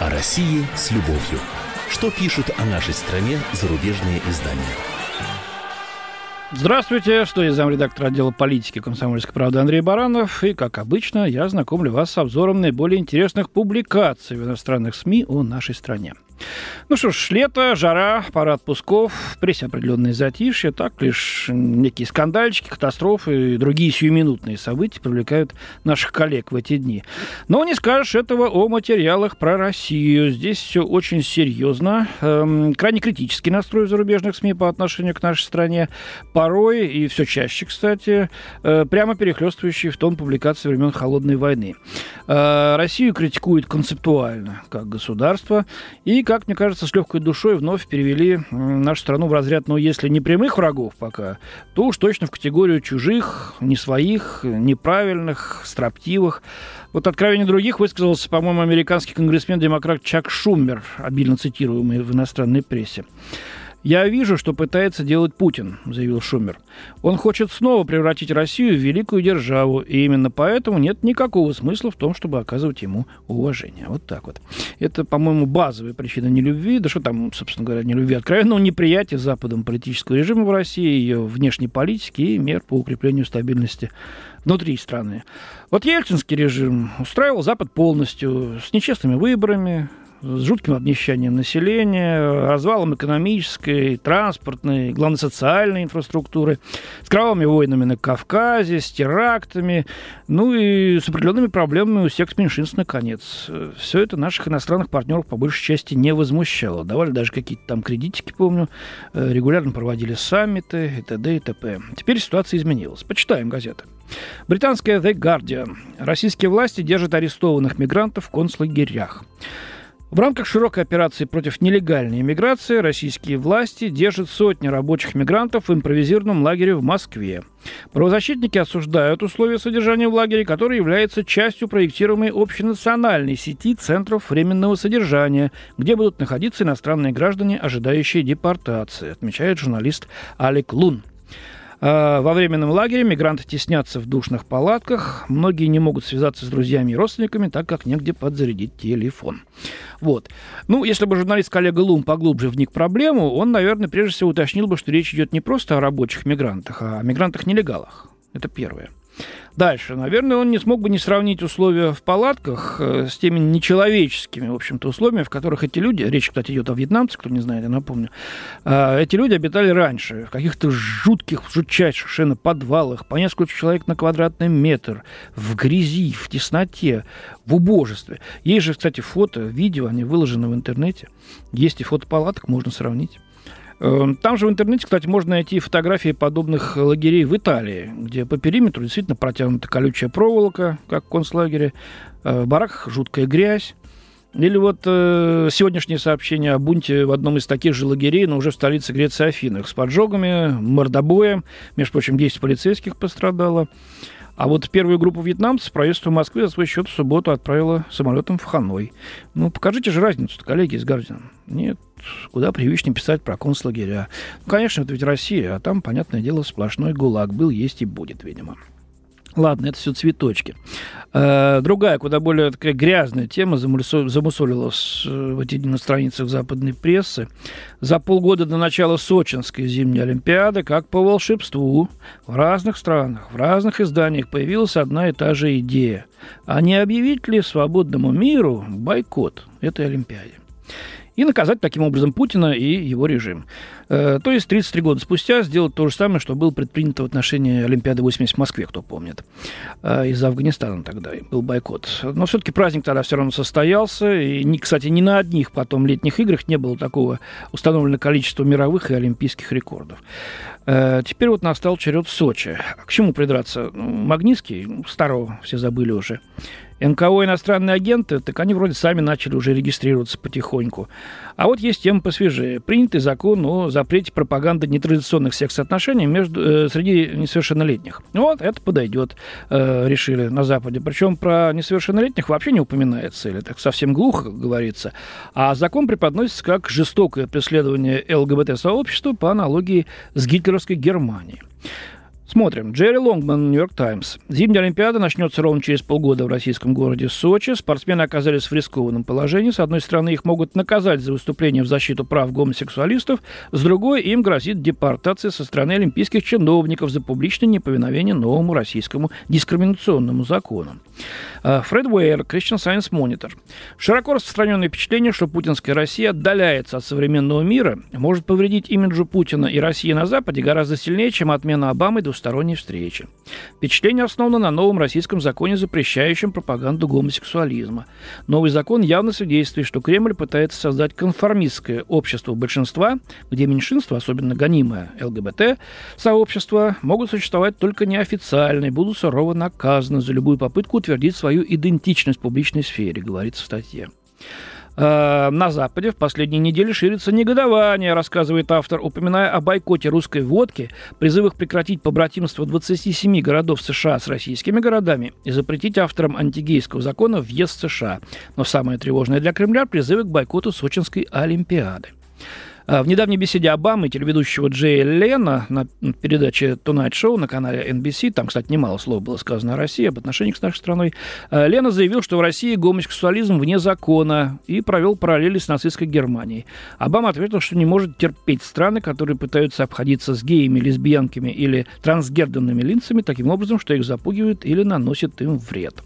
О России с любовью. Что пишут о нашей стране зарубежные издания? Здравствуйте, что я замредактор отдела политики комсомольской правды Андрей Баранов. И, как обычно, я знакомлю вас с обзором наиболее интересных публикаций в иностранных СМИ о нашей стране. Ну что ж, лето, жара, пара отпусков, в прессе определенные затишья, так лишь некие скандальчики, катастрофы и другие сиюминутные события привлекают наших коллег в эти дни. Но не скажешь этого о материалах про Россию. Здесь все очень серьезно, эм, крайне критический настрой зарубежных СМИ по отношению к нашей стране, порой и все чаще, кстати, э, прямо перехлестывающий в тон публикации времен Холодной войны. Э, Россию критикуют концептуально как государство и как мне кажется, с легкой душой вновь перевели нашу страну в разряд, ну, если не прямых врагов пока, то уж точно в категорию чужих, не своих, неправильных, строптивых. Вот откровение других высказался, по-моему, американский конгрессмен-демократ Чак Шумер, обильно цитируемый в иностранной прессе. «Я вижу, что пытается делать Путин», — заявил Шумер. «Он хочет снова превратить Россию в великую державу, и именно поэтому нет никакого смысла в том, чтобы оказывать ему уважение». Вот так вот. Это, по-моему, базовая причина нелюбви, да что там, собственно говоря, нелюбви, откровенного неприятия Западом политического режима в России, ее внешней политики и мер по укреплению стабильности внутри страны. Вот ельцинский режим устраивал Запад полностью, с нечестными выборами, с жутким обнищанием населения, развалом экономической, транспортной, главной социальной инфраструктуры, с кровавыми войнами на Кавказе, с терактами, ну и с определенными проблемами у секс-меньшинств, наконец. Все это наших иностранных партнеров по большей части не возмущало. Давали даже какие-то там кредитики, помню, э, регулярно проводили саммиты и т.д. и т.п. Теперь ситуация изменилась. Почитаем газеты. Британская The Guardian. Российские власти держат арестованных мигрантов в концлагерях. В рамках широкой операции против нелегальной иммиграции российские власти держат сотни рабочих мигрантов в импровизированном лагере в Москве. Правозащитники осуждают условия содержания в лагере, который является частью проектируемой общенациональной сети центров временного содержания, где будут находиться иностранные граждане, ожидающие депортации, отмечает журналист Алек Лун. А, во временном лагере мигранты теснятся в душных палатках. Многие не могут связаться с друзьями и родственниками, так как негде подзарядить телефон. Вот. Ну, если бы журналист коллега Лум поглубже вник в проблему, он, наверное, прежде всего уточнил бы, что речь идет не просто о рабочих мигрантах, а о мигрантах-нелегалах. Это первое. Дальше. Наверное, он не смог бы не сравнить условия в палатках э, с теми нечеловеческими, в общем-то, условиями, в которых эти люди, речь, кстати, идет о вьетнамцах, кто не знает, я напомню, э, эти люди обитали раньше, в каких-то жутких, жутчайших совершенно подвалах, по несколько человек на квадратный метр, в грязи, в тесноте, в убожестве. Есть же, кстати, фото, видео, они выложены в интернете. Есть и фото палаток, можно сравнить. Эм, там же в интернете, кстати, можно найти фотографии подобных лагерей в Италии, где по периметру действительно протянута колючая проволока, как в концлагере, э, в бараках жуткая грязь. Или вот э, сегодняшнее сообщение о бунте в одном из таких же лагерей, но уже в столице Греции Афинах, с поджогами, мордобоем. Между прочим, 10 полицейских пострадало. А вот первую группу вьетнамцев правительство Москвы за свой счет в субботу отправило самолетом в Ханой. Ну, покажите же разницу коллеги из Гардиан. Нет, куда привычнее писать про концлагеря. Ну, конечно, это ведь Россия, а там, понятное дело, сплошной гулаг был, есть и будет, видимо. Ладно, это все цветочки. Э, другая, куда более такая грязная тема замусолилась э, в эти дни на страницах западной прессы. За полгода до начала Сочинской зимней Олимпиады, как по волшебству, в разных странах, в разных изданиях появилась одна и та же идея. А не объявить ли свободному миру бойкот этой Олимпиаде? И наказать таким образом Путина и его режим. Э, то есть 33 года спустя сделать то же самое, что было предпринято в отношении Олимпиады 80 в Москве, кто помнит. Э, из Афганистана тогда был бойкот. Но все-таки праздник тогда все равно состоялся. И, кстати, ни на одних потом летних играх не было такого установленного количества мировых и олимпийских рекордов. Э, теперь вот настал черед Сочи. К чему придраться? Ну, Магнитский, старого все забыли уже. НКО иностранные агенты, так они вроде сами начали уже регистрироваться потихоньку. А вот есть тема посвежее. Принятый закон о запрете пропаганды нетрадиционных секс-отношений между, э, среди несовершеннолетних. Вот, это подойдет, э, решили на Западе. Причем про несовершеннолетних вообще не упоминается, или так совсем глухо говорится. А закон преподносится как жестокое преследование ЛГБТ-сообщества по аналогии с гитлеровской Германией. Смотрим. Джерри Лонгман, Нью-Йорк Таймс. Зимняя Олимпиада начнется ровно через полгода в российском городе Сочи. Спортсмены оказались в рискованном положении. С одной стороны, их могут наказать за выступление в защиту прав гомосексуалистов. С другой, им грозит депортация со стороны олимпийских чиновников за публичное неповиновение новому российскому дискриминационному закону. А, Фред Уэйр, Christian Science Monitor. Широко распространенное впечатление, что путинская Россия отдаляется от современного мира, может повредить имиджу Путина и России на Западе гораздо сильнее, чем отмена Обамы двусторонней встречи. Впечатление основано на новом российском законе, запрещающем пропаганду гомосексуализма. Новый закон явно свидетельствует, что Кремль пытается создать конформистское общество большинства, где меньшинство, особенно гонимое ЛГБТ, сообщество, могут существовать только неофициально и будут сурово наказаны за любую попытку утвердить свою идентичность в публичной сфере, говорится в статье. Э, на Западе в последние недели ширится негодование, рассказывает автор, упоминая о бойкоте русской водки, призывах прекратить побратимство 27 городов США с российскими городами и запретить авторам антигейского закона въезд в США. Но самое тревожное для Кремля – призывы к бойкоту Сочинской Олимпиады. А, в недавней беседе Обамы телеведущего Джея Лена на передаче Tonight Show на канале NBC, там, кстати, немало слов было сказано о России, об отношениях с нашей страной, а, Лена заявил, что в России гомосексуализм вне закона и провел параллели с нацистской Германией. Обама ответил, что не может терпеть страны, которые пытаются обходиться с геями, лесбиянками или трансгендерными лицами таким образом, что их запугивают или наносят им вред.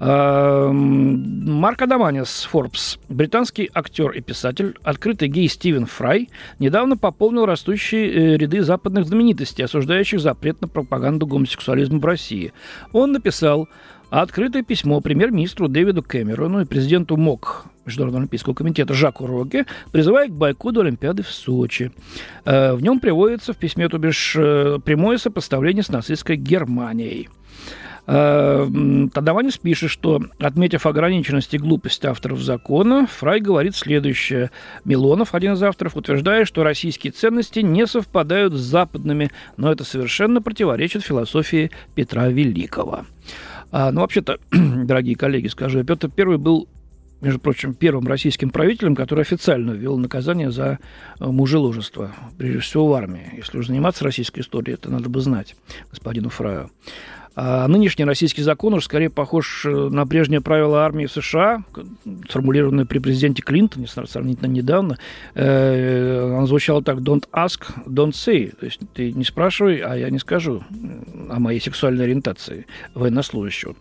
Эм, Марк Адаманис, Forbes, британский актер и писатель, открытый гей Стивен Фрай, недавно пополнил растущие э, ряды западных знаменитостей, осуждающих запрет на пропаганду гомосексуализма в России. Он написал открытое письмо премьер-министру Дэвиду Кэмерону и президенту МОК Международного олимпийского комитета Жаку Роге, призывая к бойкоту Олимпиады в Сочи. Э, в нем приводится в письме, то бишь, э, прямое сопоставление с нацистской Германией. Э, Тадаванис пишет, что, отметив ограниченность и глупость авторов закона, Фрай говорит следующее. Милонов, один из авторов, утверждает, что российские ценности не совпадают с западными, но это совершенно противоречит философии Петра Великого. А, ну, вообще-то, дорогие коллеги, скажу, Петр I был между прочим, первым российским правителем, который официально ввел наказание за э, мужеложество, прежде всего в армии. Если уж заниматься российской историей, это надо бы знать господину Фраю. А нынешний российский закон уже скорее похож э, на прежнее правило армии США, сформулированное при президенте Клинтоне сравнительно недавно. Э, оно звучало так «don't ask, don't say». То есть ты не спрашивай, а я не скажу о моей сексуальной ориентации военнослужащего.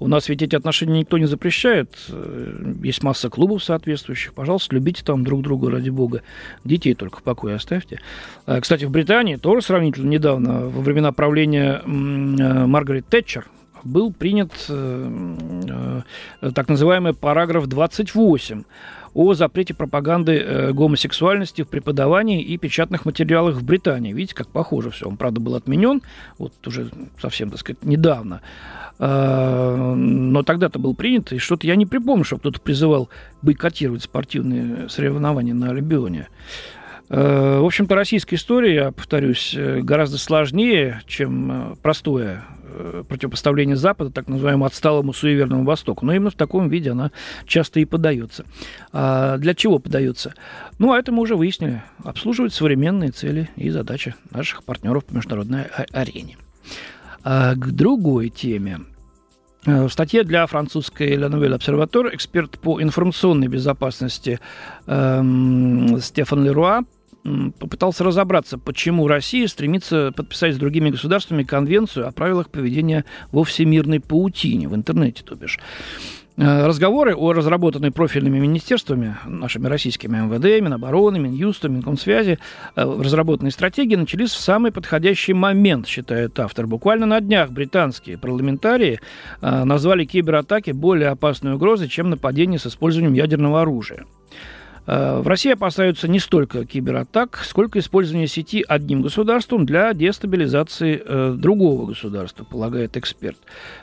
У нас ведь эти отношения никто не запрещает. Э, есть масса клубов соответствующих. Пожалуйста, любите там друг друга, ради бога. Детей только в покое оставьте. Э, кстати, в Британии тоже сравнительно недавно, во времена правления э, Маргарет Тэтчер, был принят так называемый параграф 28 о запрете пропаганды э, гомосексуальности в преподавании и печатных материалах в Британии. Видите, как похоже все. Он, правда, был отменен, вот уже совсем, так сказать, недавно. Э, но тогда-то был принят, и что-то я не припомню, чтобы кто-то призывал бойкотировать спортивные соревнования на Олимпионе. Э, в общем-то, российская история, я повторюсь, э, гораздо сложнее, чем простое противопоставление Запада, так называемому отсталому суеверному Востоку. Но именно в таком виде она часто и подается. А для чего подается? Ну, а это мы уже выяснили. Обслуживать современные цели и задачи наших партнеров по международной арене. А к другой теме. Э, в статье для французской La Nouvelle Observatoire эксперт по информационной безопасности эм, Стефан Леруа попытался разобраться, почему Россия стремится подписать с другими государствами конвенцию о правилах поведения во всемирной паутине, в интернете, то бишь. Э, разговоры о разработанной профильными министерствами, нашими российскими МВД, Минобороны, Минюстом, Минкомсвязи, э, разработанной стратегии начались в самый подходящий момент, считает автор. Буквально на днях британские парламентарии э, назвали кибератаки более опасной угрозой, чем нападение с использованием ядерного оружия. В России опасаются не столько кибератак, сколько использования сети одним государством для дестабилизации э, другого государства, полагает эксперт.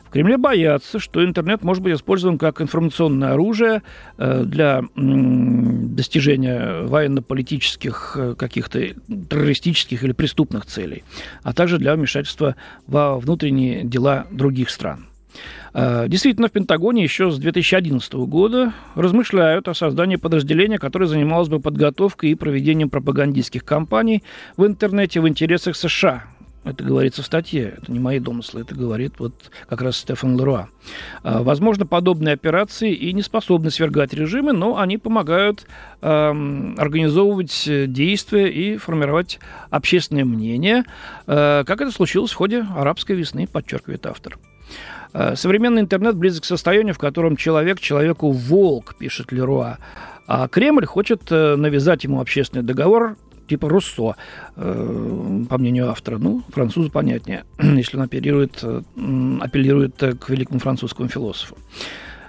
В Кремле боятся, что интернет может быть использован как информационное оружие э, для достижения военно-политических, э, каких-то террористических или преступных целей, а также для вмешательства во внутренние дела других стран. Э, действительно, в Пентагоне еще с 2011 года размышляют о создании подразделения, которое занималось бы подготовкой и проведением пропагандистских кампаний в интернете в интересах США, Это говорится в статье, это не мои домыслы, это говорит вот как раз Стефан Леруа. А, возможно, подобные операции и не способны свергать режимы, но они помогают э, организовывать действия и формировать общественное мнение, э, как это случилось в ходе арабской весны, подчеркивает автор. Э, современный интернет близок к состоянию, в котором человек человеку волк, пишет Леруа. А Кремль хочет э, навязать ему общественный договор типа Руссо, э, по мнению автора. Ну, французу понятнее, если он оперирует, апеллирует к великому французскому философу.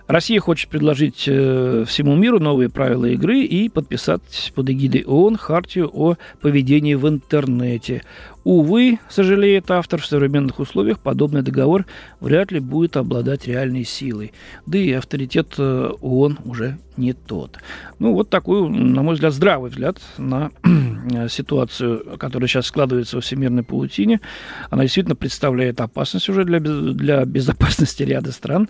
Россия хочет предложить всему миру новые правила игры и подписать под эгидой ООН хартию о поведении в интернете. Увы, сожалеет автор, в современных условиях подобный договор вряд ли будет обладать реальной силой. Да и авторитет э, ООН уже не тот. Ну, вот такой, на мой взгляд, здравый взгляд на ситуацию, которая сейчас складывается во всемирной паутине. Она действительно представляет опасность уже для, для безопасности ряда стран.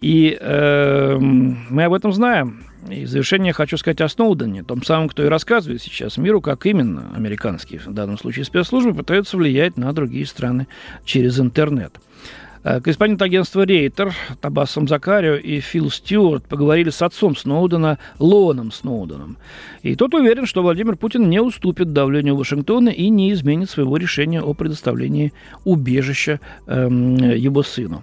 И э, мы об этом знаем. И в завершение хочу сказать о Сноудене, том самом, кто и рассказывает сейчас миру, как именно американские, в данном случае спецслужбы, пытаются влиять на другие страны через интернет. Э, корреспондент агентства Рейтер Табасом Закарио и Фил Стюарт поговорили с отцом Сноудена, Лоном Сноуденом. И тот уверен, что Владимир Путин не уступит давлению Вашингтона и не изменит своего решения о предоставлении убежища эм, его сыну.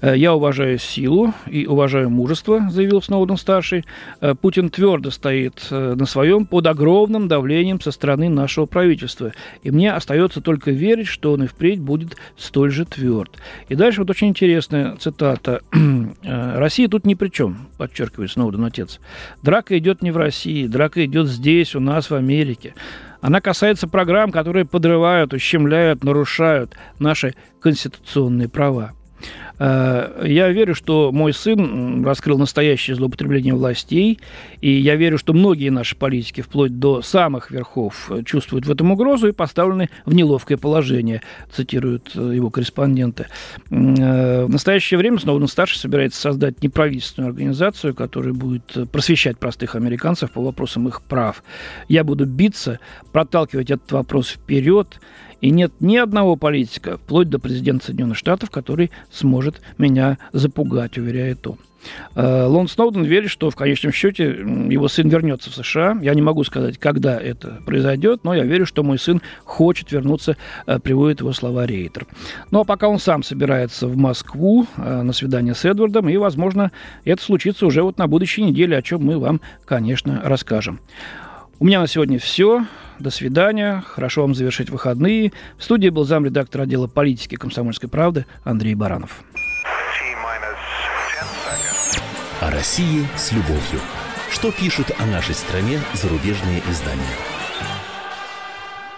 Э, «Я уважаю силу и уважаю мужество», заявил Сноуден-старший. Э, «Путин твердо стоит э, на своем под огромным давлением со стороны нашего правительства. И мне остается только верить, что он и впредь будет столь же тверд». И дальше вот очень интересная цитата. «Россия тут ни при чем», подчеркивает Сноуден отец. «Драка идет не в России, драка идет здесь, у нас, в Америке». Она касается программ, которые подрывают, ущемляют, нарушают наши конституционные права. Э, я верю, что мой сын раскрыл настоящее злоупотребление властей, и я верю, что многие наши политики, вплоть до самых верхов, чувствуют в этом угрозу и поставлены в неловкое положение, цитируют э, его корреспонденты. Э, в настоящее время Сноуден-старший собирается создать неправительственную организацию, которая будет просвещать простых американцев по вопросам их прав. Я буду биться, проталкивать этот вопрос вперед, и нет ни одного политика, вплоть до президента Соединенных Штатов, который сможет меня запугать, уверяет он. Э, Лон Сноуден верит, что в конечном счете его сын вернется в США. Я не могу сказать, когда это произойдет, но я верю, что мой сын хочет вернуться, э, приводит его слова Рейтер. Ну а пока он сам собирается в Москву э, на свидание с Эдвардом, и, возможно, это случится уже вот на будущей неделе, о чем мы вам, конечно, расскажем. У меня на сегодня все. До свидания. Хорошо вам завершить выходные. В студии был замредактор отдела политики комсомольской правды Андрей Баранов. О России с любовью. Что пишут о нашей стране зарубежные издания?